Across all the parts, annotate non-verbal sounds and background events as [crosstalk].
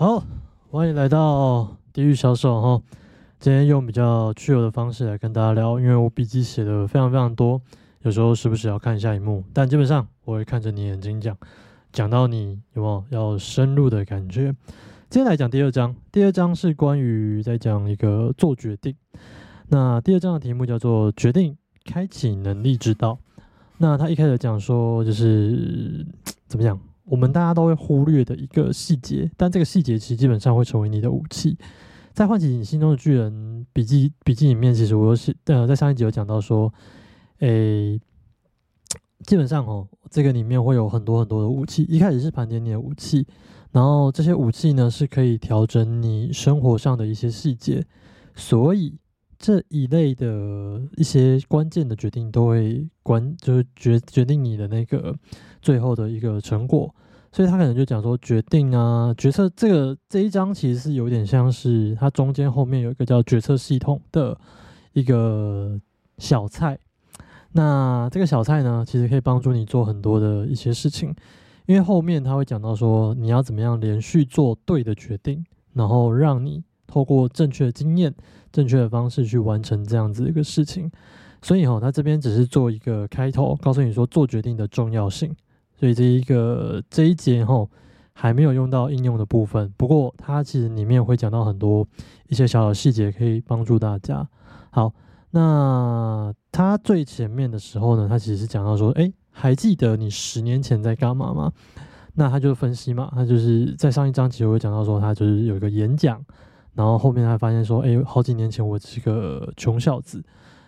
好，欢迎来到地狱销售哈。今天用比较趣有的方式来跟大家聊，因为我笔记写的非常非常多，有时候时不时要看一下荧幕，但基本上我会看着你眼睛讲，讲到你有没有要深入的感觉。今天来讲第二章，第二章是关于在讲一个做决定。那第二章的题目叫做决定开启能力之道。那他一开始讲说，就是 [tsk] 怎么讲？我们大家都会忽略的一个细节，但这个细节其实基本上会成为你的武器。在唤起你心中的巨人笔记笔记里面，其实我有写，呃，在上一集有讲到说，诶，基本上哦，这个里面会有很多很多的武器。一开始是盘点你的武器，然后这些武器呢是可以调整你生活上的一些细节，所以这一类的一些关键的决定都会关，就是决决定你的那个最后的一个成果。所以他可能就讲说决定啊决策这个这一章其实是有点像是它中间后面有一个叫决策系统的一个小菜，那这个小菜呢其实可以帮助你做很多的一些事情，因为后面他会讲到说你要怎么样连续做对的决定，然后让你透过正确的经验、正确的方式去完成这样子一个事情，所以哈他这边只是做一个开头，告诉你说做决定的重要性。所以这一个这一节哈还没有用到应用的部分，不过它其实里面会讲到很多一些小小细节，可以帮助大家。好，那它最前面的时候呢，它其实是讲到说，哎，还记得你十年前在干嘛吗？那他就分析嘛，他就是在上一章其实我讲到说，他就是有一个演讲，然后后面他发现说，哎，好几年前我是个穷小子。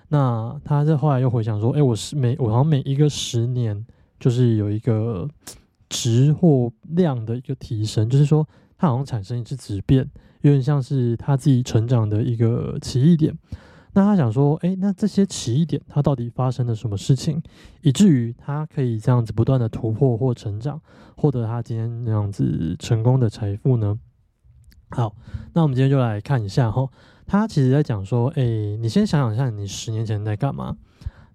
那他在后来又回想说，哎，我是每我好像每一个十年。就是有一个值或量的一个提升，就是说他好像产生一次质变，有点像是他自己成长的一个奇异点。那他想说，哎，那这些奇异点它到底发生了什么事情，以至于他可以这样子不断的突破或成长，获得他今天那样子成功的财富呢？好，那我们今天就来看一下哈，他其实在讲说，哎，你先想想一下，你十年前在干嘛？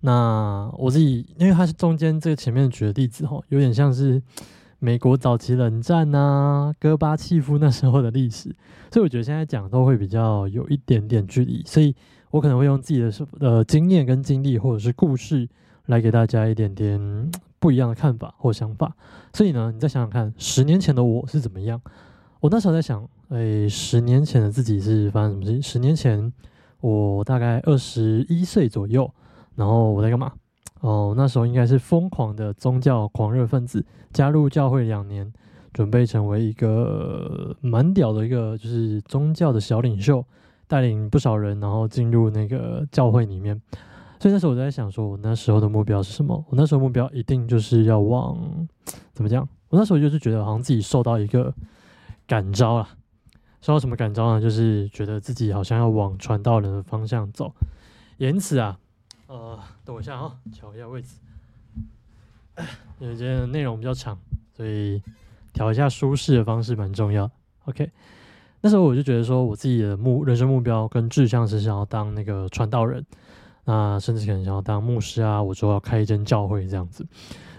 那我自己，因为它是中间这个前面举的例子哈，有点像是美国早期冷战呐，戈巴契夫那时候的历史，所以我觉得现在讲都会比较有一点点距离，所以我可能会用自己的呃经验跟经历或者是故事来给大家一点点不一样的看法或想法。所以呢，你再想想看，十年前的我是怎么样？我那时候在想，哎，十年前的自己是发生什么事情？十年前我大概二十一岁左右。然后我在干嘛？哦，那时候应该是疯狂的宗教狂热分子，加入教会两年，准备成为一个蛮屌的一个就是宗教的小领袖，带领不少人，然后进入那个教会里面。所以那时候我在想，说我那时候的目标是什么？我那时候目标一定就是要往怎么讲？我那时候就是觉得好像自己受到一个感召了，受到什么感召呢？就是觉得自己好像要往传道人的方向走，因此啊。呃，等我一下啊，调一下位置。因为今天的内容比较长，所以调一下舒适的方式蛮重要。OK，那时候我就觉得说，我自己的目人生目标跟志向是想要当那个传道人，那甚至可能想要当牧师啊，我说要开一间教会这样子。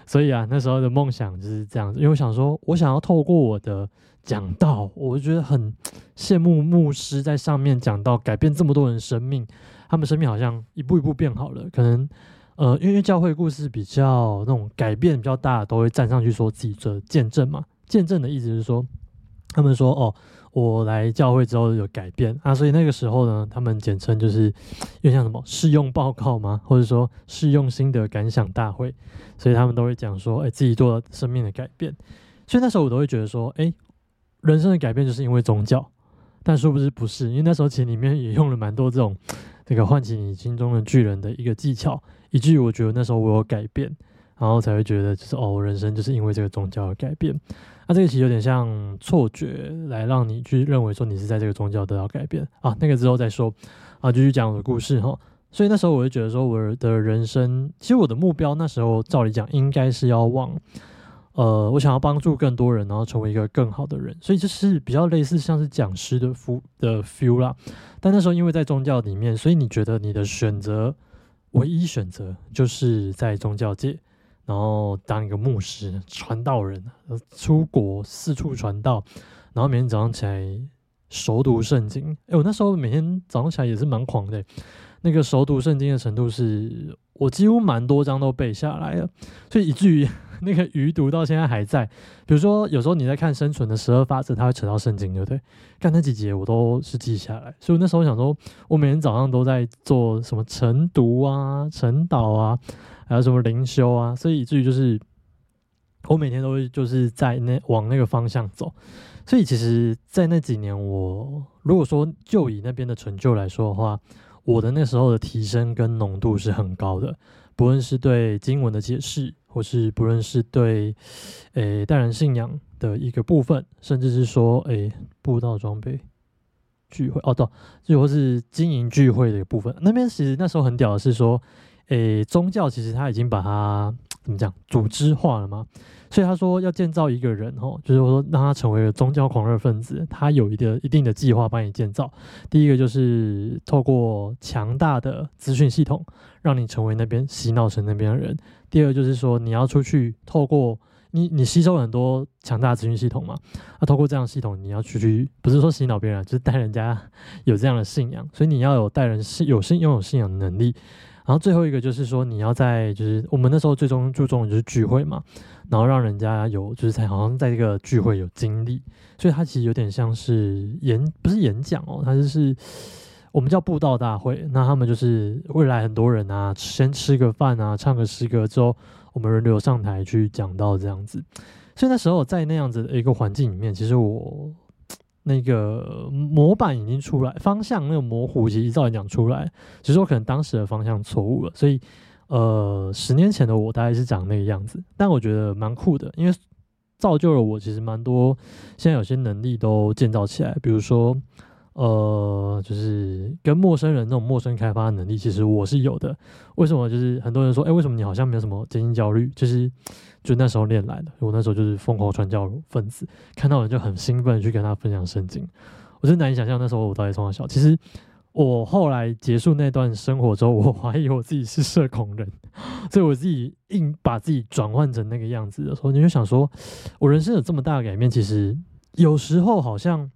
所以啊，那时候的梦想就是这样子，因为我想说，我想要透过我的讲道，我就觉得很羡慕牧师在上面讲到，改变这么多人生命。他们生命好像一步一步变好了，可能，呃，因为教会故事比较那种改变比较大，都会站上去说自己的见证嘛。见证的意思是说，他们说哦，我来教会之后有改变啊，所以那个时候呢，他们简称就是，又像什么试用报告吗？或者说试用心得感想大会，所以他们都会讲说，哎，自己做了生命的改变。所以那时候我都会觉得说，哎，人生的改变就是因为宗教，但殊不知不是，因为那时候其实里面也用了蛮多这种。这个唤起你心中的巨人的一个技巧，以至于我觉得那时候我有改变，然后才会觉得就是哦，人生就是因为这个宗教而改变。那这个其实有点像错觉，来让你去认为说你是在这个宗教得到改变啊。那个之后再说啊，继续讲我的故事哈。所以那时候我就觉得说，我的人生其实我的目标那时候照理讲应该是要往。呃，我想要帮助更多人，然后成为一个更好的人，所以就是比较类似像是讲师的 f 的 feel 啦。但那时候因为在宗教里面，所以你觉得你的选择唯一选择就是在宗教界，然后当一个牧师、传道人，出国四处传道，然后每天早上起来熟读圣经。哎，我那时候每天早上起来也是蛮狂的，那个熟读圣经的程度是我几乎蛮多章都背下来了，所以以至于。[laughs] 那个余毒到现在还在，比如说有时候你在看生存的十二法则，它会扯到圣经，对不对？看那几节我都是记下来，所以我那时候想说，我每天早上都在做什么晨读啊、晨祷啊，还有什么灵修啊，所以以至于就是我每天都会就是在那往那个方向走。所以其实，在那几年，我如果说就以那边的成就来说的话，我的那时候的提升跟浓度是很高的，不论是对经文的解释。或是不论是对，诶，带人信仰的一个部分，甚至是说，诶，布道装备聚会，哦，对，就或是经营聚会的一个部分。那边其实那时候很屌的是说，诶，宗教其实他已经把它怎么讲组织化了嘛。所以他说要建造一个人，吼，就是说让他成为了宗教狂热分子，他有一个一定的计划帮你建造。第一个就是透过强大的资讯系统，让你成为那边洗脑成那边的人。第二就是说，你要出去透过你，你吸收很多强大资讯系统嘛。那透过这样系统，你要出去，不是说洗脑别人，就是带人家 [laughs] 有这样的信仰。所以你要有带人信有信拥有信仰的能力。然后最后一个就是说，你要在就是我们那时候最终注重的就是聚会嘛，然后让人家有就是在好像在这个聚会有经历。所以它其实有点像是演，不是演讲哦，它就是。我们叫布道大会，那他们就是未来很多人啊，先吃个饭啊，唱个诗歌之后，我们轮流上台去讲到这样子。所以那时候在那样子的一个环境里面，其实我那个模板已经出来，方向那个模糊其实照理讲出来，只是我可能当时的方向错误了。所以呃，十年前的我大概是长那个样子，但我觉得蛮酷的，因为造就了我其实蛮多现在有些能力都建造起来，比如说。呃，就是跟陌生人那种陌生开发能力，其实我是有的。为什么？就是很多人说，哎，为什么你好像没有什么真心焦虑？就是就那时候练来的。我那时候就是疯狂传教分子，看到人就很兴奋去跟他分享圣经。我真难以想象那时候我到底从小。其实我后来结束那段生活之后，我怀疑我自己是社恐人，[laughs] 所以我自己硬把自己转换成那个样子的时候，你就想说，我人生有这么大的改变，其实有时候好像。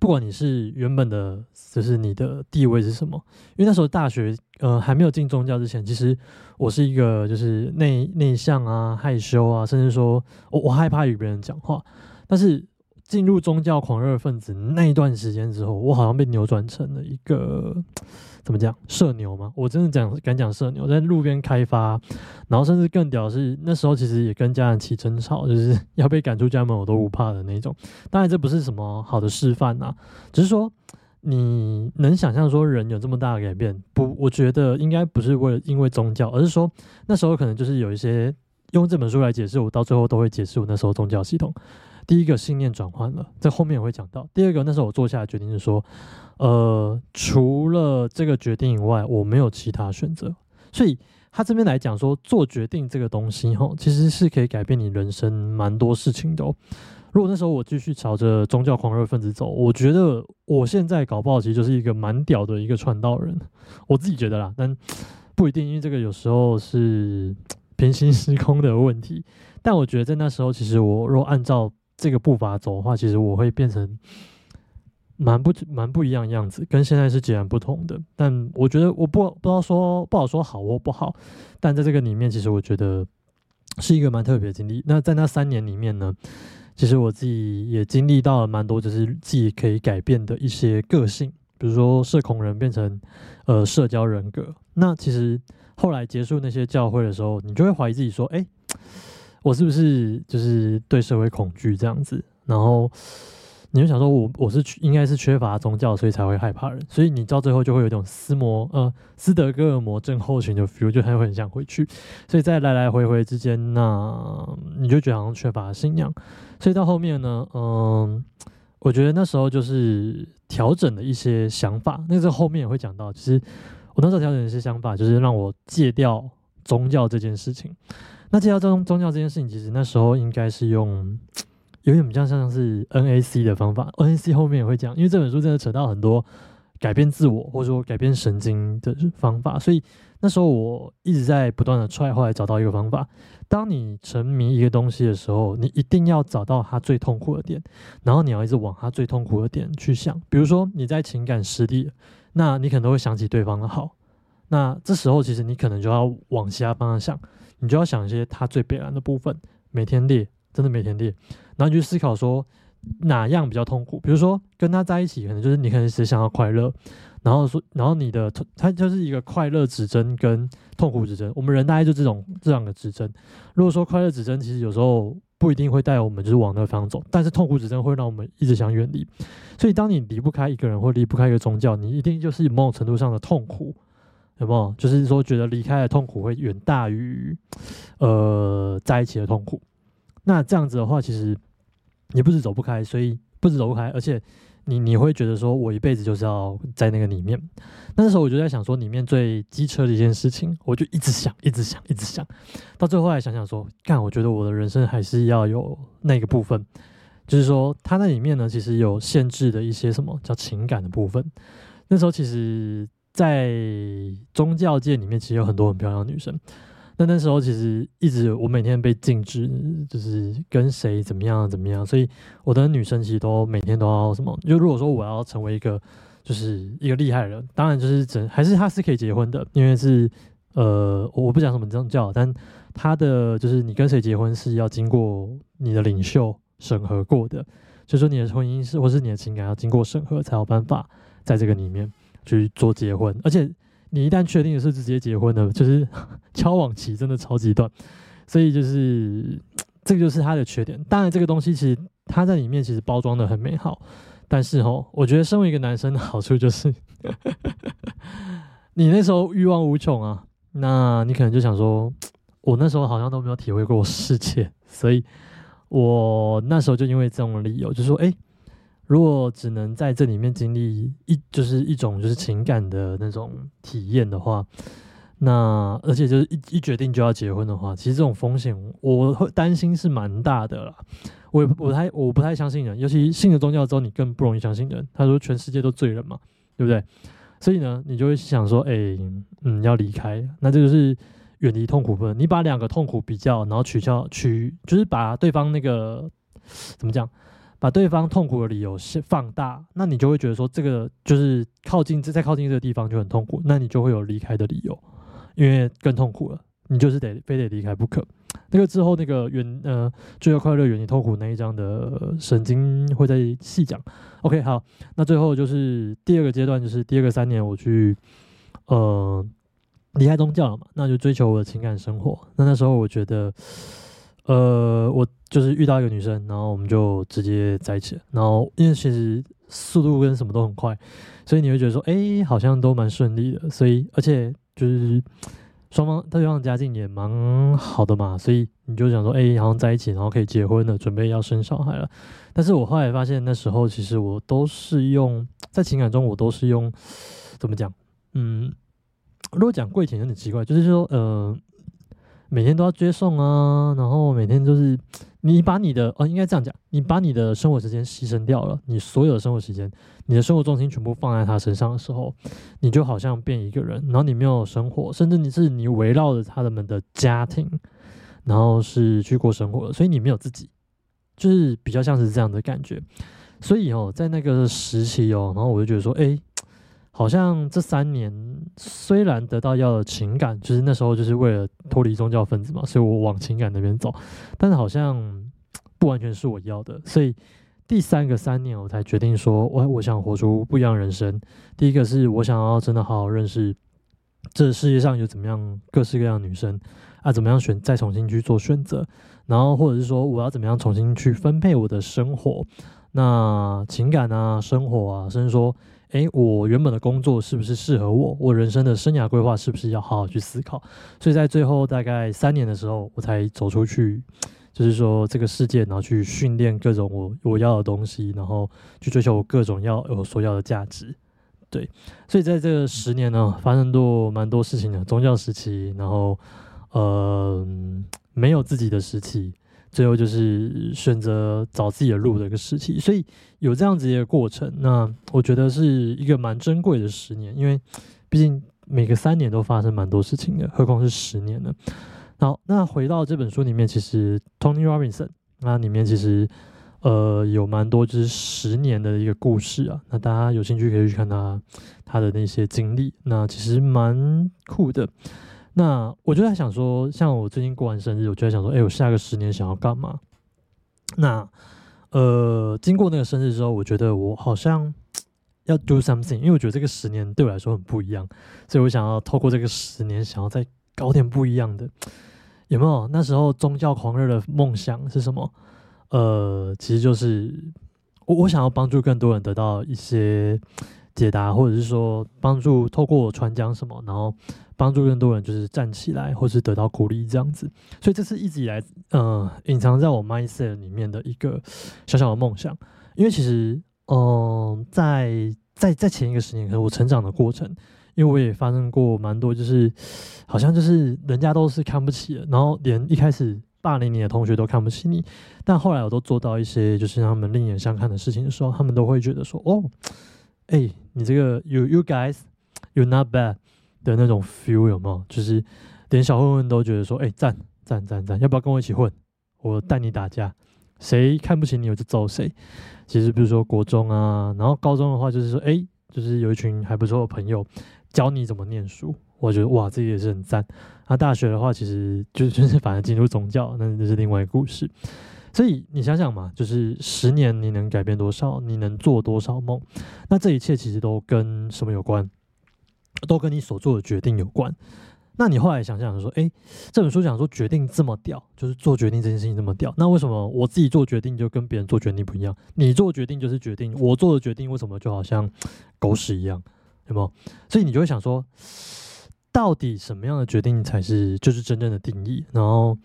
不管你是原本的，就是你的地位是什么，因为那时候大学，呃，还没有进宗教之前，其实我是一个就是内内向啊、害羞啊，甚至说我我害怕与别人讲话，但是。进入宗教狂热分子那一段时间之后，我好像被扭转成了一个 [tsk] 怎么讲社牛吗？我真的讲敢讲社牛，在路边开发，然后甚至更屌是那时候其实也跟家人起争吵，就是要被赶出家门我都不怕的那种。当然这不是什么好的示范呐，只是说你能想象说人有这么大的改变，不，我觉得应该不是为了因为宗教，而是说那时候可能就是有一些用这本书来解释，我到最后都会解释我那时候宗教系统。第一个信念转换了，在后面我会讲到。第二个，那时候我做下的决定是说，呃，除了这个决定以外，我没有其他选择。所以他这边来讲说，做决定这个东西，哈，其实是可以改变你人生蛮多事情的。如果那时候我继续朝着宗教狂热分子走，我觉得我现在搞不好其实就是一个蛮屌的一个传道人，我自己觉得啦，但不一定，因为这个有时候是平行时空的问题。但我觉得在那时候，其实我若按照这个步伐走的话，其实我会变成蛮不蛮不一样的样子，跟现在是截然不同的。但我觉得我不不知道说不好说好或不好，但在这个里面，其实我觉得是一个蛮特别的经历。那在那三年里面呢，其实我自己也经历到了蛮多，就是自己可以改变的一些个性，比如说社恐人变成呃社交人格。那其实后来结束那些教会的时候，你就会怀疑自己说，哎。我是不是就是对社会恐惧这样子？然后你就想说，我我是应该是缺乏宗教，所以才会害怕人。所以你到最后就会有一种斯摩呃斯德哥尔摩症候群的 feel，就很很想回去。所以在来来回回之间，那你就觉得好像缺乏信仰。所以到后面呢，嗯，我觉得那时候就是调整了一些想法。那个后面也会讲到，其实我那时候调整一些想法，就是让我戒掉宗教这件事情。那介绍宗宗教这件事情，其实那时候应该是用 [tsk] 有点比较像是 NAC 的方法。NAC 后面也会讲，因为这本书真的扯到很多改变自我，或者说改变神经的方法。所以那时候我一直在不断的踹，后来找到一个方法。当你沉迷一个东西的时候，你一定要找到它最痛苦的点，然后你要一直往它最痛苦的点去想。比如说你在情感失利，那你可能都会想起对方的好。那这时候其实你可能就要往其他方向想，你就要想一些他最必然的部分，每天列，真的每天列，然后你去思考说。哪样比较痛苦？比如说跟他在一起，可能就是你可能只想要快乐，然后说，然后你的他就是一个快乐指针跟痛苦指针。我们人大概就这种这两个指针。如果说快乐指针，其实有时候不一定会带我们就是往那个方向走，但是痛苦指针会让我们一直想远离。所以当你离不开一个人或离不开一个宗教，你一定就是某种程度上的痛苦，有没有？就是说觉得离开的痛苦会远大于呃在一起的痛苦。那这样子的话，其实。你不止走不开，所以不止走不开，而且你你会觉得说，我一辈子就是要在那个里面。那时候我就在想说，里面最机车的一件事情，我就一直想，一直想，一直想到最后来想想说，干，我觉得我的人生还是要有那个部分，就是说，它那里面呢，其实有限制的一些什么叫情感的部分。那时候其实，在宗教界里面，其实有很多很漂亮的女生。那那时候其实一直我每天被禁止，就是跟谁怎么样怎么样，所以我的女生其实都每天都要什么？就如果说我要成为一个就是一个厉害人，当然就是整还是他是可以结婚的，因为是呃我不讲什么宗教，但他的就是你跟谁结婚是要经过你的领袖审核过的，就说你的婚姻是或是你的情感要经过审核才有办法在这个里面去做结婚，而且。你一旦确定的是直接结婚的，就是 [laughs] 交往期真的超级短，所以就是 [tsk] 这个就是他的缺点。当然，这个东西其实他在里面其实包装的很美好，但是哦，我觉得身为一个男生的好处就是，[laughs] 你那时候欲望无穷啊，那你可能就想说，[tsk] 我那时候好像都没有体会过世界，所以我那时候就因为这种理由，就说，哎。如果只能在这里面经历一，就是一种就是情感的那种体验的话，那而且就是一一决定就要结婚的话，其实这种风险我会担心是蛮大的啦。我也不太我不太相信人，尤其信了宗教之后，你更不容易相信人。他说全世界都罪人嘛，对不对？所以呢，你就会想说，哎，嗯，要离开，那这就是远离痛苦分。你把两个痛苦比较，然后取消取，就是把对方那个怎么讲？把对方痛苦的理由是放大，那你就会觉得说这个就是靠近这，再靠近这个地方就很痛苦，那你就会有离开的理由，因为更痛苦了，你就是得非得离开不可。那个之后那个远呃最后快乐远离痛苦那一章的神经会再细讲。OK，好，那最后就是第二个阶段，就是第二个三年我去呃离开宗教了嘛，那就追求我的情感生活。那那时候我觉得。呃，我就是遇到一个女生，然后我们就直接在一起了。然后因为其实速度跟什么都很快，所以你会觉得说，哎，好像都蛮顺利的。所以而且就是双方对方的家境也蛮好的嘛，所以你就想说，哎，好像在一起，然后可以结婚了，准备要生小孩了。但是我后来发现，那时候其实我都是用在情感中，我都是用怎么讲？嗯，如果讲跪舔有点奇怪，就是说，呃。每天都要接送啊，然后每天就是你把你的哦，应该这样讲，你把你的生活时间牺牲掉了，你所有的生活时间，你的生活重心全部放在他身上的时候，你就好像变一个人，然后你没有生活，甚至你是你围绕着他们的家庭，然后是去过生活，所以你没有自己，就是比较像是这样的感觉。所以哦，在那个时期哦，然后我就觉得说，哎。好像这三年虽然得到要的情感，就是那时候就是为了脱离宗教分子嘛，所以我往情感那边走，但是好像不完全是我要的，所以第三个三年我才决定说，我我想活出不一样人生。第一个是我想要真的好好认识这世界上有怎么样各式各样的女生啊，怎么样选再重新去做选择，然后或者是说我要怎么样重新去分配我的生活，那情感啊，生活啊，甚至说。诶，我原本的工作是不是适合我？我人生的生涯规划是不是要好好去思考？所以在最后大概三年的时候，我才走出去，就是说这个世界，然后去训练各种我我要的东西，然后去追求我各种要我所要的价值。对，所以在这十年呢，发生过蛮多事情的，宗教时期，然后呃没有自己的时期，最后就是选择找自己的路的一个时期。所以有这样子一个过程，那我觉得是一个蛮珍贵的十年，因为毕竟每个三年都发生蛮多事情的，何况是十年呢？好，那回到这本书里面，其实 Tony Robinson 那里面其实。呃，有蛮多就是十年的一个故事啊，那大家有兴趣可以去看他他的那些经历，那其实蛮酷的。那我就在想说，像我最近过完生日，我就在想说，哎，我下个十年想要干嘛？那呃，经过那个生日之后，我觉得我好像要 do something，因为我觉得这个十年对我来说很不一样，所以我想要透过这个十年，想要再搞点不一样的。有没有那时候宗教狂热的梦想是什么？呃，其实就是我我想要帮助更多人得到一些解答，或者是说帮助透过我传讲什么，然后帮助更多人就是站起来，或是得到鼓励这样子。所以这是一直以来呃隐藏在我 mindset 里面的一个小小的梦想。因为其实嗯，在在在前一个十年，可能我成长的过程，因为我也发生过蛮多，就是好像就是人家都是看不起的，然后连一开始。霸凌你的同学都看不起你，但后来我都做到一些就是让他们另眼相看的事情的时候，他们都会觉得说：“哦，哎，你这个 you you guys you not bad 的那种 feel 有没有？就是连小混混都觉得说：哎，赞赞赞赞，要不要跟我一起混？我带你打架，谁看不起你我就揍谁。其实比如说国中啊，然后高中的话就是说：哎，就是有一群还不错的朋友教你怎么念书。”我觉得哇，这也是很赞。那大学的话，其实就 [laughs] 就是反正进入宗教，那那是另外一个故事。所以你想想嘛，就是十年你能改变多少，你能做多少梦？那这一切其实都跟什么有关？都跟你所做的决定有关。那你后来想想说，哎，这本书讲说决定这么屌，就是做决定这件事情这么屌。那为什么我自己做决定就跟别人做决定不一样？你做决定就是决定，我做的决定为什么就好像狗屎一样？有没有？所以你就会想说。到底什么样的决定才是就是真正的定义？然后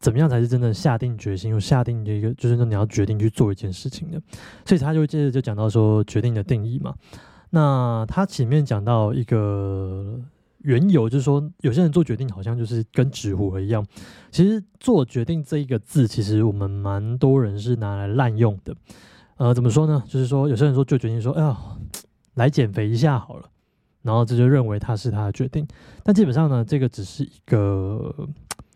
怎么样才是真正下定决心又下定这个就是说你要决定去做一件事情的？所以他就接着就讲到说决定的定义嘛。那他前面讲到一个缘由，就是说有些人做决定好像就是跟纸糊一样。其实做决定这一个字，其实我们蛮多人是拿来滥用的。呃，怎么说呢？就是说有些人说做决定说，哎呀，来减肥一下好了。然后这就认为他是他的决定，但基本上呢，这个只是一个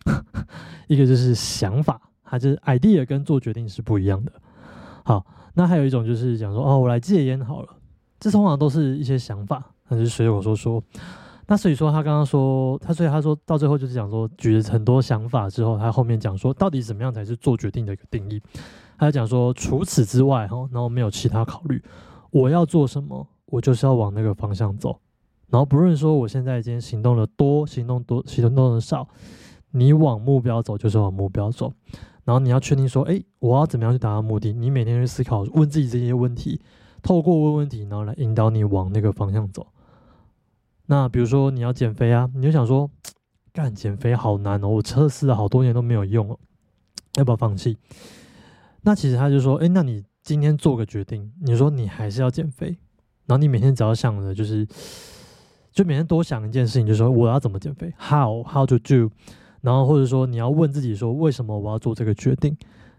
[laughs] 一个就是想法，还是 idea 跟做决定是不一样的。好，那还有一种就是讲说，哦，我来戒烟好了，这通常都是一些想法，那是随口说说。那所以说他刚刚说，他所以他说到最后就是讲说，举了很多想法之后，他后面讲说，到底怎么样才是做决定的一个定义？他讲说，除此之外，哈，然后没有其他考虑，我要做什么，我就是要往那个方向走。然后不论说我现在今天行动的多，行动多，行动的少，你往目标走就是往目标走。然后你要确定说，哎，我要怎么样去达到目的？你每天去思考，问自己这些问题，透过问问题，然后来引导你往那个方向走。那比如说你要减肥啊，你就想说，干减肥好难哦，我测试了好多年都没有用哦，要不要放弃？那其实他就说，哎，那你今天做个决定，你说你还是要减肥，然后你每天只要想的就是。就每天多想一件事情，就说我要怎么减肥，how how to do，然后或者说你要问自己说，为什么我要做这个决定？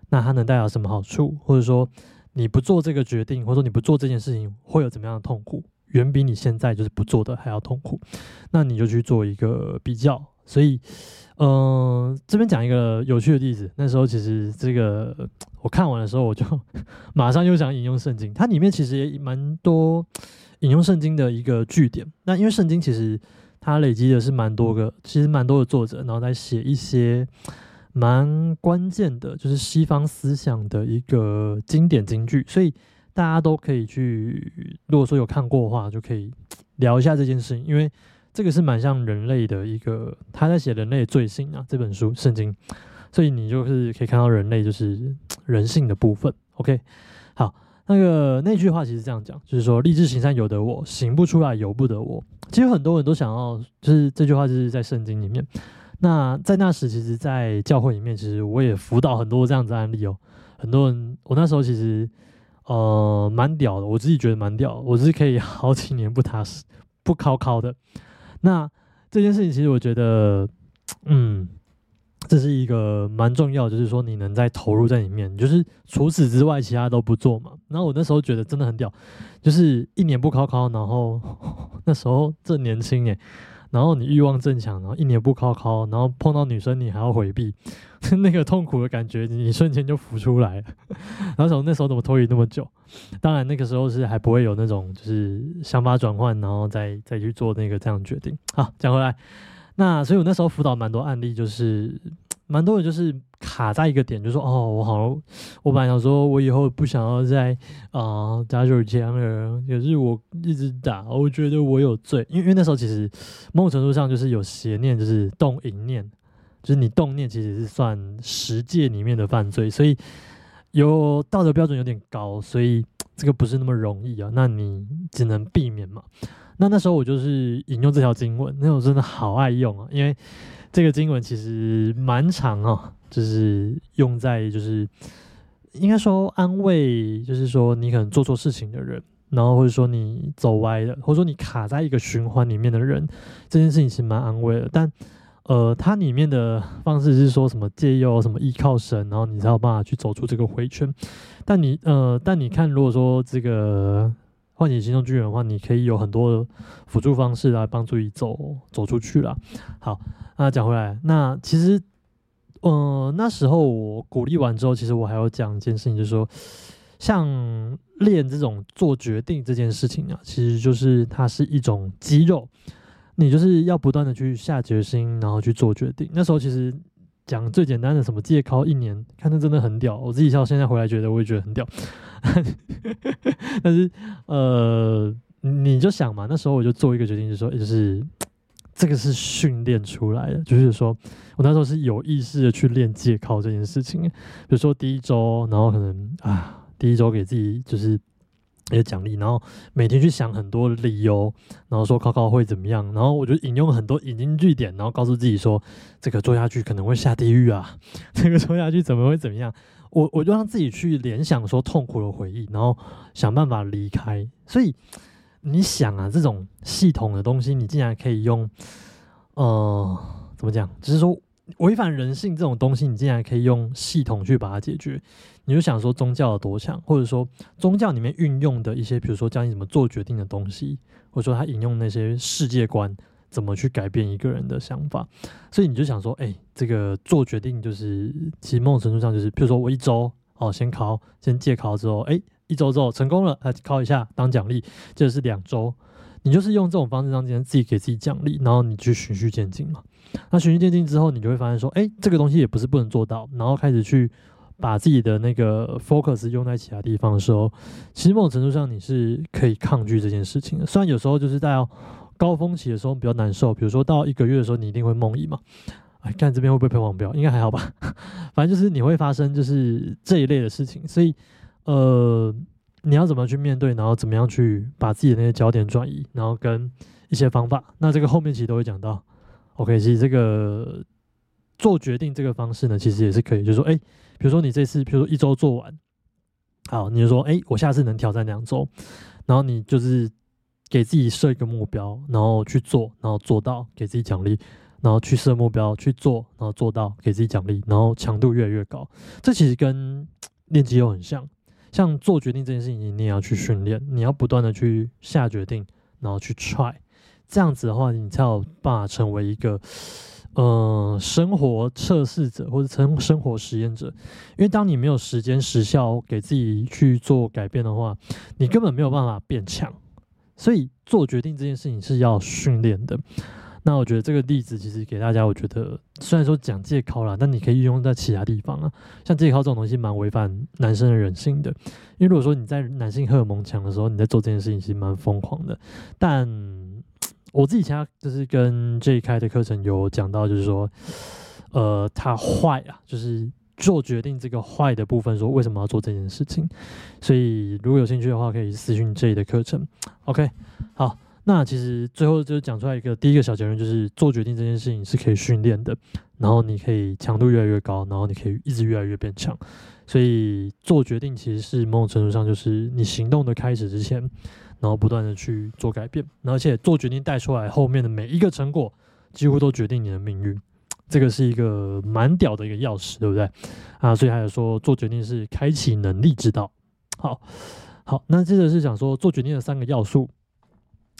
那它能带来什么好处？或者说你不做这个决定，或者说你不做这件事情会有怎么样的痛苦？远比你现在就是不做的还要痛苦。那你就去做一个比较。所以，嗯，这边讲一个有趣的例子。那时候其实这个我看完的时候，我就马上又想引用圣经，它里面其实也蛮多。引用圣经的一个据点，那因为圣经其实 [laughs] 它累积的是蛮多个，其实蛮多的作者，然后在写一些蛮关键的，就是西方思想的一个经典金句，所以大家都可以去，如果说有看过的话，就可以聊一下这件事情，因为这个是蛮像人类的一个，他在写人类罪行啊这本书圣经，所以你就是可以看到人类就是人性的部分。OK，好。那个那句话其实这样讲，就是说立志行善由得我，行不出来由不得我。其实很多人都想要，就是这句话就是在圣经里面。那在那时，其实，在教会里面，其实我也辅导很多这样子案例哦。很多人，我那时候其实呃蛮屌的，我自己觉得蛮屌，我是可以好几年不踏实、不考考的。那这件事情，其实我觉得，嗯，这是一个蛮重要，就是说你能在投入在里面，就是除此之外其他都不做嘛。然后我那时候觉得真的很屌，就是一年不考考，然后 [laughs] 那时候正年轻诶，然后你欲望正强，然后一年不考考，然后碰到女生你还要回避，[laughs] 那个痛苦的感觉你瞬间就浮出来了。[laughs] 然后那时候怎么拖延那么久？当然那个时候是还不会有那种就是想法转换，然后再再去做那个这样决定。好，讲回来。那所以，我那时候辅导蛮多案例，就是蛮多人就是卡在一个点，就说哦，我好，我本来想说，我以后不想要再啊打手枪了，可是我一直打，我觉得我有罪，因为因为那时候其实某种程度上就是有邪念，就是动淫念，就是你动念其实是算十戒里面的犯罪，所以有道德标准有点高，所以这个不是那么容易啊，那你只能避免嘛。那那时候我就是引用这条经文，那我真的好爱用啊，因为这个经文其实蛮长啊，就是用在就是应该说安慰，就是说你可能做错事情的人，然后或者说你走歪了，或者说你卡在一个循环里面的人，这件事情其实蛮安慰的。但呃，它里面的方式是说什么借由什么依靠神，然后你才有办法去走出这个回圈。但你呃，但你看，如果说这个。唤醒心中巨人的话，你可以有很多辅助方式来帮助你走走出去了。好，那讲回来，那其实，嗯，那时候我鼓励完之后，其实我还要讲一件事情，就是说，像练这种做决定这件事情啊，其实就是它是一种肌肉，你就是要不断的去下决心，然后去做决定。那时候其实。讲最简单的什么借考一年，看那真的很屌。我自己到现在回来觉得，我也觉得很屌。[laughs] 但是呃，你就想嘛，那时候我就做一个决定，就说，就是这个是训练出来的，就是说我那时候是有意识的去练借考这件事情。比如说第一周，然后可能啊，第一周给自己就是。一些奖励，然后每天去想很多理由，然后说考考会怎么样，然后我就引用很多引经据典，然后告诉自己说这个做下去可能会下地狱啊，[laughs] 这个做下去怎么会怎么样？我我就让自己去联想说痛苦的回忆，然后想办法离开。所以你想啊，这种系统的东西，你竟然可以用，呃，怎么讲？只是说。违反人性这种东西，你竟然可以用系统去把它解决？你就想说宗教有多强，或者说宗教里面运用的一些，比如说教你怎么做决定的东西，或者说他引用那些世界观，怎么去改变一个人的想法？所以你就想说，哎，这个做决定就是其实某种程度上就是，比如说我一周哦，先考，先借考之后，哎，一周之后成功了，来考一下当奖励，这是两周。你就是用这种方式让自己给自己奖励，然后你去循序渐进嘛。那循序渐进之后，你就会发现说，哎，这个东西也不是不能做到。然后开始去把自己的那个 focus 用在其他地方的时候，其实某种程度上你是可以抗拒这件事情的。虽然有时候就是在高峰期的时候比较难受，比如说到一个月的时候，你一定会梦遗嘛。哎，看这边会不会喷黄标？应该还好吧。[laughs] 反正就是你会发生就是这一类的事情，所以呃。你要怎么去面对，然后怎么样去把自己的那些焦点转移，然后跟一些方法，那这个后面其实都会讲到。OK，其实这个做决定这个方式呢，其实也是可以，就是说，哎，比如说你这次，比如说一周做完，好，你就说，哎，我下次能挑战两周，然后你就是给自己设一个目标，然后去做，然后做到，给自己奖励，然后去设目标去做，然后做到，给自己奖励，然后强度越来越高。这其实跟 [tsk] 练肌肉很像。像做决定这件事情，你也要去训练，你要不断的去下决定，然后去 try，这样子的话，你才有办法成为一个，呃，生活测试者或者成生活实验者。因为当你没有时间时效给自己去做改变的话，你根本没有办法变强。所以做决定这件事情是要训练的。那我觉得这个例子其实给大家，我觉得虽然说讲借考啦，但你可以运用在其他地方啊。像借考这种东西，蛮违反男生的人性的。因为如果说你在男性荷尔蒙强的时候，你在做这件事情，其实蛮疯狂的。但我自己其他就是跟这一开的课程有讲到，就是说，呃，他坏啊，就是做决定这个坏的部分，说为什么要做这件事情。所以如果有兴趣的话，可以私讯这里的课程。OK，好。那其实最后就讲出来一个第一个小结论，就是做决定这件事情是可以训练的，然后你可以强度越来越高，然后你可以一直越来越变强。所以做决定其实是某种程度上就是你行动的开始之前，然后不断的去做改变，而且做决定带出来后面的每一个成果，几乎都决定你的命运。这个是一个蛮屌的一个钥匙，对不对？啊，所以还有说做决定是开启能力之道。好，好，那接着是讲说做决定的三个要素，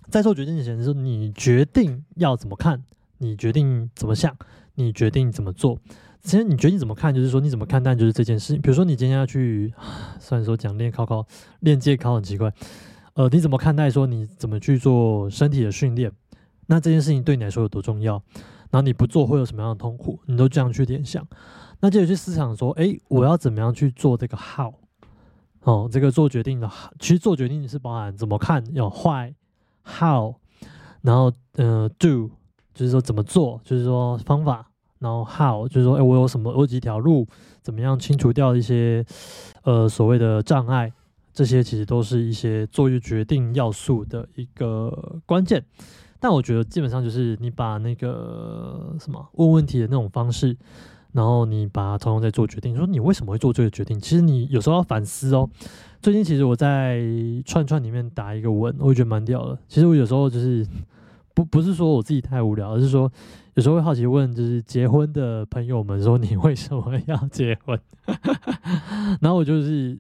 在做决定之前是你决定要怎么看，你决定怎么想，你决定怎么做。其实你决定怎么看，就是说你怎么看待？就是这件事。比如说你今天要去，虽然说讲练考考练健考很奇怪，呃，你怎么看待？说你怎么去做身体的训练？那这件事情对你来说有多重要？然后你不做会有什么样的痛苦？你都这样去联想，那接着去思想说，哎，我要怎么样去做这个 how？哦，这个做决定的，其实做决定是包含怎么看，有 why、how，然后呃 do，就是说怎么做，就是说方法。然后 how 就是说，哎，我有什么，我几条路，怎么样清除掉一些呃所谓的障碍？这些其实都是一些做一决定要素的一个关键。但我觉得基本上就是你把那个什么问问题的那种方式，然后你把它通在做决定。说你为什么会做这个决定？其实你有时候要反思哦。最近其实我在串串里面打一个文，我觉得蛮屌的。其实我有时候就是不不是说我自己太无聊，而是说。有时候会好奇问，就是结婚的朋友们说你为什么要结婚？[laughs] 然后我就是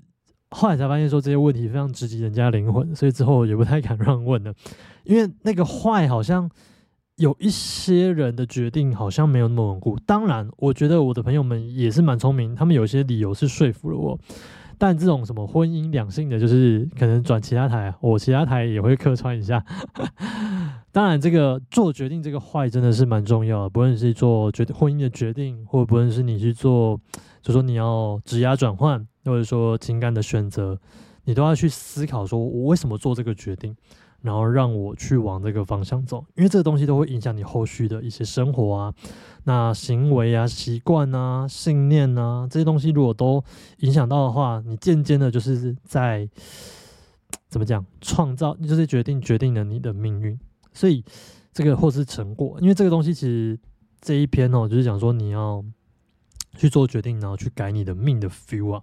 后来才发现说这些问题非常直击人家灵魂，所以之后也不太敢乱问了。因为那个坏好像有一些人的决定好像没有那么稳固。当然，我觉得我的朋友们也是蛮聪明，他们有些理由是说服了我。但这种什么婚姻两性的，就是可能转其他台，我其他台也会客串一下。当然，这个做决定这个坏真的是蛮重要的，不论是做决定婚姻的决定，或不论是你去做，就说你要职压转换，或者说情感的选择，你都要去思考，说我为什么做这个决定。然后让我去往这个方向走，因为这个东西都会影响你后续的一些生活啊，那行为啊、习惯啊、信念啊这些东西，如果都影响到的话，你渐渐的就是在怎么讲，创造就是决定决定了你的命运。所以这个或是成果，因为这个东西其实这一篇哦，就是讲说你要去做决定，然后去改你的命的 feel 啊。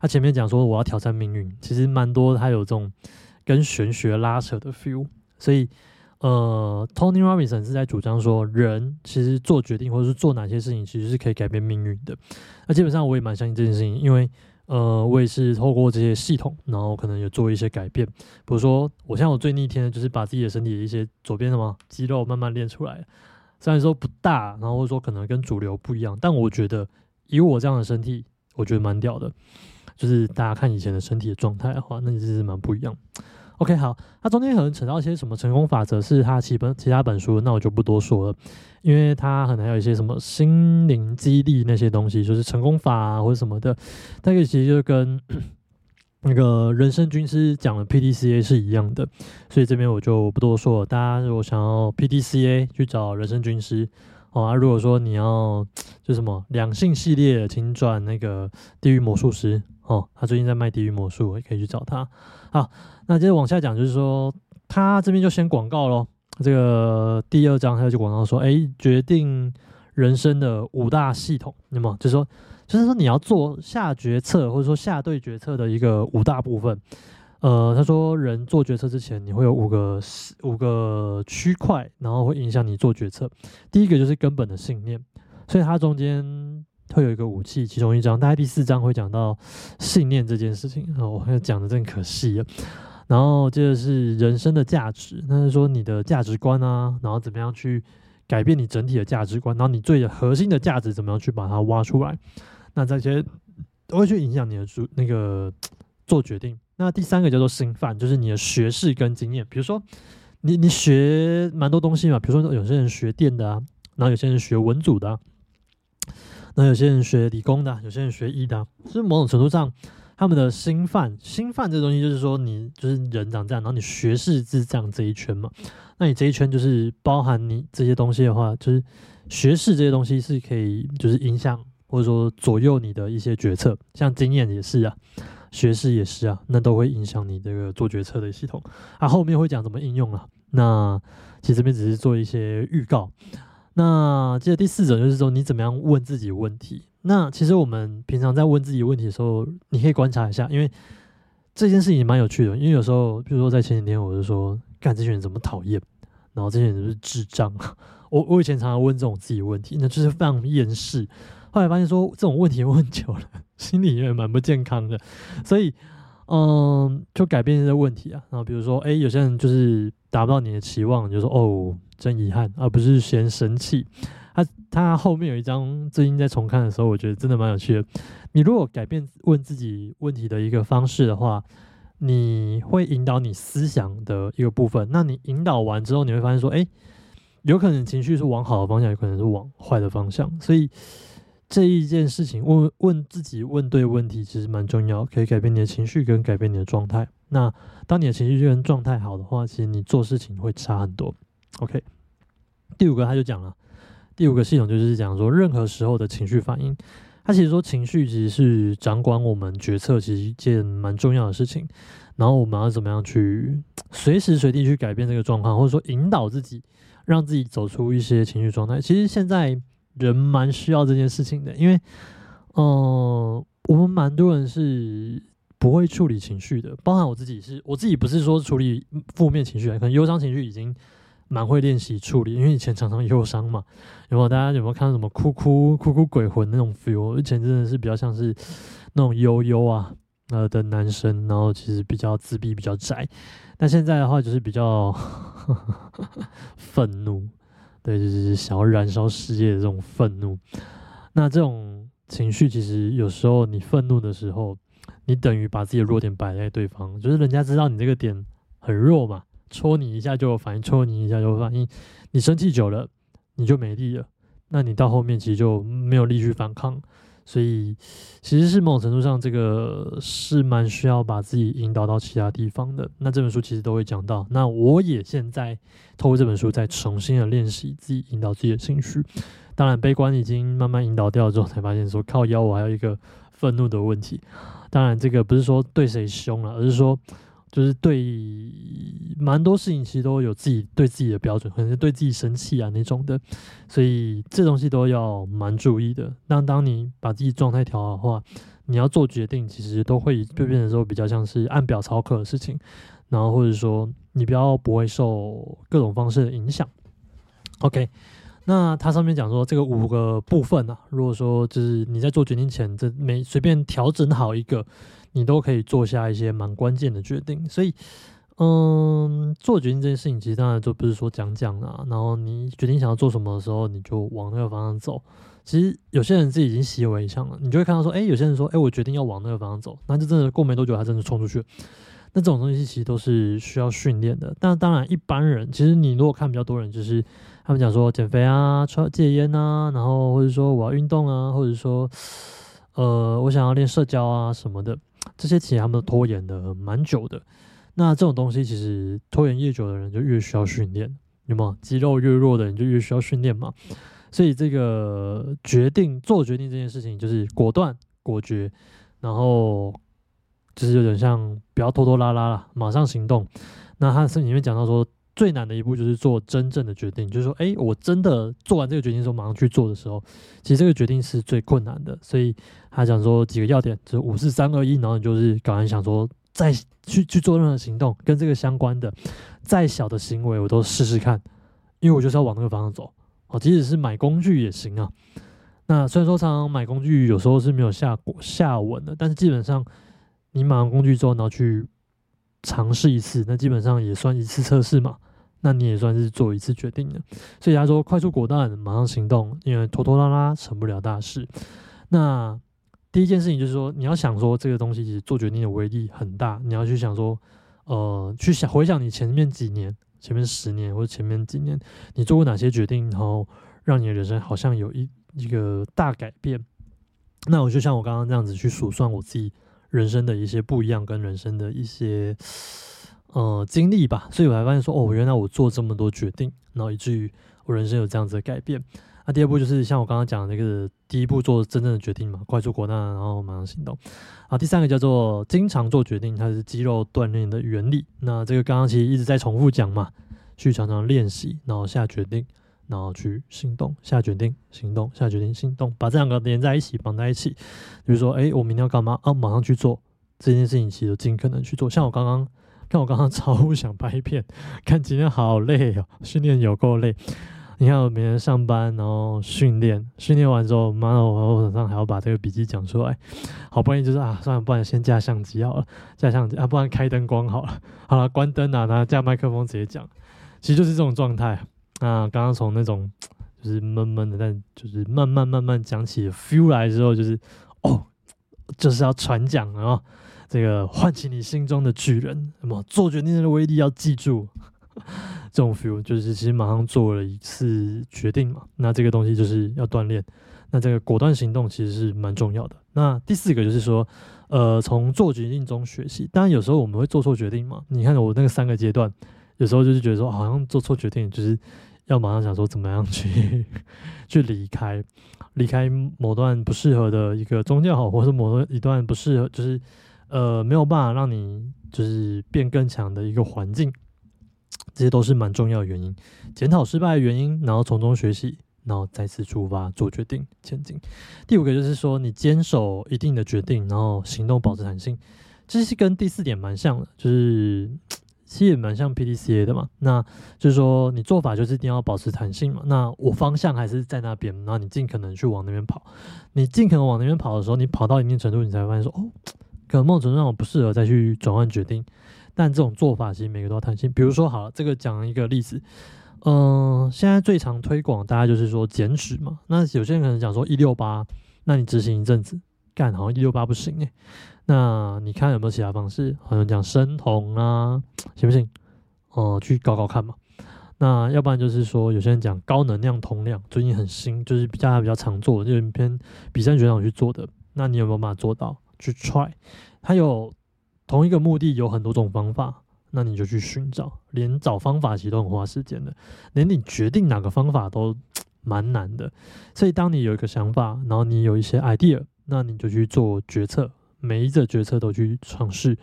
他前面讲说我要挑战命运，其实蛮多，他有这种。跟玄学拉扯的 feel，所以呃，Tony Robinson 是在主张说，人其实做决定或者是做哪些事情，其实是可以改变命运的。那基本上我也蛮相信这件事情，因为呃，我也是透过这些系统，然后可能有做一些改变。比如说，我现在我最逆天的就是把自己的身体的一些左边什么肌肉慢慢练出来，虽然说不大，然后或者说可能跟主流不一样，但我觉得以我这样的身体，我觉得蛮屌的。就是大家看以前的身体的状态的话，那其实是蛮不一样。OK，好，那中间可能扯到一些什么成功法则，是他其本其他本书，那我就不多说了，因为他可能还有一些什么心灵激励那些东西，就是成功法啊或者什么的，那个其实就跟 [coughs] 那个人生军师讲的 PDCA 是一样的，所以这边我就不多说了。大家如果想要 PDCA，去找人生军师哦。啊，如果说你要 [tsk] 就什么两性系列，请转那个地狱魔术师哦，他最近在卖地狱魔术，也可以去找他。好。那接着往下讲，就是说他这边就先广告咯。这个第二章他就广告说，哎，决定人生的五大系统，那么就是说，就是说你要做下决策或者说下对决策的一个五大部分。呃，他说人做决策之前，你会有五个五个区块，然后会影响你做决策。第一个就是根本的信念，所以它中间会有一个武器，其中一章，大概第四章会讲到信念这件事情。哦，讲的真可惜了。然后接着是人生的价值，那是说你的价值观啊，然后怎么样去改变你整体的价值观，然后你最核心的价值怎么样去把它挖出来，那这些都会去影响你的主那个做决定。那第三个叫做心范，就是你的学识跟经验。比如说你你学蛮多东西嘛，比如说有些人学电的啊，然后有些人学文组的，那有些人学理工的，有些人学医的，是某种程度上。他们的心范，心范这东西就是说，你就是人长这样，然后你学识是这样这一圈嘛，那你这一圈就是包含你这些东西的话，就是学识这些东西是可以就是影响或者说左右你的一些决策，像经验也是啊，学识也是啊，那都会影响你这个做决策的系统啊。后面会讲怎么应用啊，那其实这边只是做一些预告。那接着第四种就是说，你怎么样问自己问题？那其实我们平常在问自己问题的时候，你可以观察一下，因为这件事情蛮有趣的。因为有时候，比如说在前几天，我就说，干这群人怎么讨厌，然后这些人就是智障？[laughs] 我我以前常常问这种自己问题，那就是非常厌世。后来发现说这种问题问久了，心里也蛮不健康的，所以嗯，就改变这些问题啊。然后比如说，哎，有些人就是达不到你的期望，你就说哦，真遗憾，而不是先生气。他他后面有一张，最近在重看的时候，我觉得真的蛮有趣的。你如果改变问自己问题的一个方式的话，你会引导你思想的一个部分。那你引导完之后，你会发现说，哎，有可能情绪是往好的方向，有可能是往坏的方向，所以。这一件事情，问问自己问对问题，其实蛮重要，可以改变你的情绪跟改变你的状态。那当你的情绪跟状态好的话，其实你做事情会差很多。OK，第五个他就讲了，第五个系统就是讲说，任何时候的情绪反应，他其实说情绪其实是掌管我们决策，其实一件蛮重要的事情。然后我们要怎么样去随时随地去改变这个状况，或者说引导自己，让自己走出一些情绪状态。其实现在。人蛮需要这件事情的，因为，嗯，我们蛮多人是不会处理情绪的，包含我自己是，我自己不是说处理负面情绪，可能忧伤情绪已经蛮会练习处理，因为以前常常忧伤嘛。有没有大家有没有看到什么哭哭哭哭鬼魂那种 feel？以前真的是比较像是那种悠悠啊呃的男生，然后其实比较自闭，比较宅。但现在的话就是比较 [laughs] 愤怒。对，就是想要燃烧世界的这种愤怒。那这种情绪，其实有时候你愤怒的时候，你等于把自己的弱点摆在对方，就是人家知道你这个点很弱嘛，戳你一下就有反应，戳你一下就反应。你生气久了，你就没力了，那你到后面其实就没有力去反抗。所以其实是某种程度上，这个是蛮需要把自己引导到其他地方的。那这本书其实都会讲到。那我也现在透过这本书，在重新的练习自己引导自己的情绪。当然，悲观已经慢慢引导掉之后，才发现说靠腰，我还有一个愤怒的问题。当然，这个不是说对谁凶了，而是说。就是对蛮多事情，其实都有自己对自己的标准，可能是对自己生气啊那种的，所以这东西都要蛮注意的。那当你把自己状态调好的话，你要做决定，其实都会就变成说比较像是按表操课的事情，然后或者说你比较不会受各种方式的影响。OK，那它上面讲说这个五个部分啊，如果说就是你在做决定前，这每随便调整好一个。你都可以做下一些蛮关键的决定，所以，嗯，做决定这件事情，其实当然就不是说讲讲啊。然后你决定想要做什么的时候，你就往那个方向走。其实有些人自己已经习以为常了，你就会看到说，哎，有些人说，哎，我决定要往那个方向走，那就真的过没多久，他真的冲出去。那这种东西其实都是需要训练的。但当然，一般人其实你如果看比较多人，就是他们讲说减肥啊、戒烟啊，然后或者说我要运动啊，或者说，呃，我想要练社交啊什么的。这些其实他们都拖延的蛮久的，那这种东西其实拖延越久的人就越需要训练，有吗？肌肉越弱的人就越需要训练嘛。所以这个决定做决定这件事情就是果断果决，然后就是有点像不要拖拖拉拉了，马上行动。那他是里面讲到说。最难的一步就是做真正的决定，就是说，哎，我真的做完这个决定之后，马上去做的时候，其实这个决定是最困难的。所以他讲说几个要点，就是五四三二一，然后你就是搞完想说，再去去做任何行动跟这个相关的，再小的行为我都试试看，因为我就是要往那个方向走。哦，即使是买工具也行啊。那虽然说常常买工具有时候是没有下下文的，但是基本上你买完工具之后，然后去尝试一次，那基本上也算一次测试嘛。那你也算是做一次决定了，所以他说快速果断，马上行动，因为拖拖拉拉成不了大事。那第一件事情就是说，你要想说这个东西其实做决定的威力很大，你要去想说，呃，去想回想你前面几年、前面十年或者前面几年，你做过哪些决定，然后让你的人生好像有一一个大改变。那我就像我刚刚这样子去数算我自己人生的一些不一样，跟人生的一些。呃，经历吧，所以我才发现说，哦，原来我做这么多决定，然后以至于我人生有这样子的改变。那第二步就是像我刚刚讲的那个，第一步做真正的决定嘛，快速果断，然后马上行动。啊，第三个叫做经常做决定，它是肌肉锻炼的原理。那这个刚刚其实一直在重复讲嘛，去常常练习，然后下决定，然后去行动，下决定，行动，下决定，行动，把这两个连在一起，绑在一起。比如说，哎，我明天要干嘛？啊，马上去做这件事情，其实尽可能去做。像我刚刚。[laughs] 看我刚刚超想拍片，看今天好累哦，训练有够累。你看我每天上班，然后训练，训练完之后，妈的，我晚上还要把这个笔记讲出来，好不容易就是啊，算了，不然先架相机好了，架相机啊，不然开灯光好了，好了，关灯啊，然后架麦克风直接讲，其实就是这种状态。那刚刚从那种就是闷闷的，但就是慢慢慢慢讲起 feel 来之后，就是哦，就是要传讲啊，这个唤起你心中的巨人，什么做决定的威力要记住。这种 feel 就是其实马上做了一次决定嘛，那这个东西就是要锻炼，那这个果断行动其实是蛮重要的。那第四个就是说，呃，从做决定中学习。当然有时候我们会做错决定嘛，你看我那个三个阶段，有时候就是觉得说好像做错决定，就是要马上想说怎么样去去离开，离开某段不适合的一个宗教好，或者某一段不适合，就是呃没有办法让你就是变更强的一个环境。这些都是蛮重要的原因，检讨失败的原因，然后从中学习，然后再次出发做决定前进。第五个就是说，你坚守一定的决定，然后行动保持弹性，这是跟第四点蛮像的，就是其实也蛮像 P D C A 的嘛。那就是说，你做法就是一定要保持弹性嘛。那我方向还是在那边，然后你尽可能去往那边跑。你尽可能往那边跑的时候，你跑到一定程度，你才发现说，哦，可能某种程度上我不适合再去转换决定。但这种做法其实每个都要弹性。比如说，好了，这个讲一个例子，嗯，现在最常推广大家就是说减脂嘛。那有些人可能讲说一六八，那你执行一阵子，干好像一六八不行诶。那你看有没有其他方式？好像讲生酮啊，[tsk] 行不行？哦，去搞搞看嘛。那要不然就是说，有些人讲高能量通量，最近很新，就是比较比较常做的，就是偏比赛学长去做的。那你有没有办法做到？去 try，他有。同一个目的有很多种方法，那你就去寻找。连找方法其实都很花时间的，连你决定哪个方法都 [tsk] 蛮难的。所以当你有一个想法，然后你有一些 idea，那你就去做决策。每一个决策都去尝试，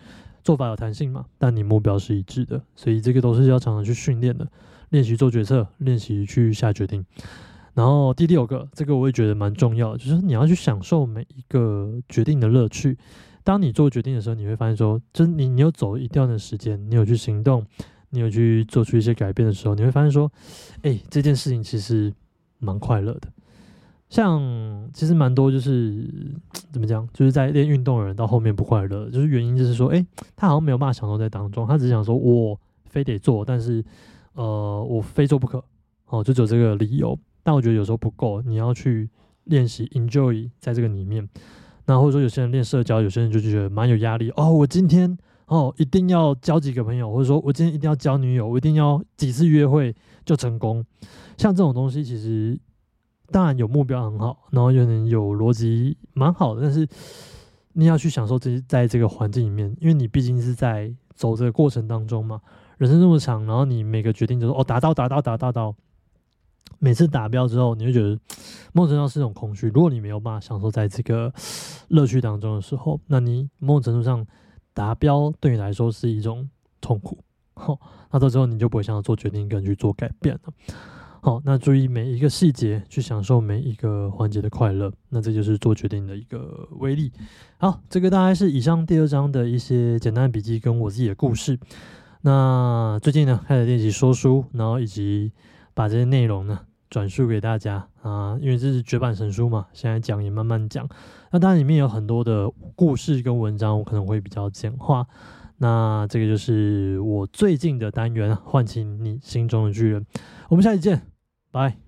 做法有弹性嘛？但你目标是一致的，所以这个都是要常常去训练的，练习做决策，练习去下决定。然后第六个，这个我也觉得蛮重要的，就是你要去享受每一个决定的乐趣。当你做决定的时候，你会发现说，就是你你有走一段的时间，你有去行动，你有去做出一些改变的时候，你会发现说，哎，这件事情其实蛮快乐的。像其实蛮多就是 [tsk] 怎么讲，就是在练运动的人到后面不快乐，就是原因就是说，哎，他好像没有办法享受在当中，他只想说我非得做，但是呃，我非做不可，哦，就只有这个理由。但我觉得有时候不够，你要去练习 enjoy 在这个里面。那或者说有些人练社交，有些人就觉得蛮有压力哦。我今天哦一定要交几个朋友，或者说我今天一定要交女友，我一定要几次约会就成功。像这种东西，其实当然有目标很好，然后有点有逻辑蛮好的，但是你要去享受这在这个环境里面，因为你毕竟是在走这个过程当中嘛。人生这么长，然后你每个决定就是哦达到达到达到到。每次达标之后，你会觉得某种程度是一种空虚。如果你没有办法享受在这个乐趣当中的时候，那你某种程度上达标对你来说是一种痛苦。好，那到时候你就不会想要做决定跟去做改变了。好，那注意每一个细节，去享受每一个环节的快乐。那这就是做决定的一个威力。好，这个大概是以上第二章的一些简单的笔记跟我自己的故事。那最近呢，开始练习说书，然后以及。把这些内容呢转述给大家啊，因为这是绝版神书嘛，现在讲也慢慢讲。那当然里面有很多的故事跟文章，我可能会比较简化。那这个就是我最近的单元，唤起你心中的巨人。我们下期见，拜。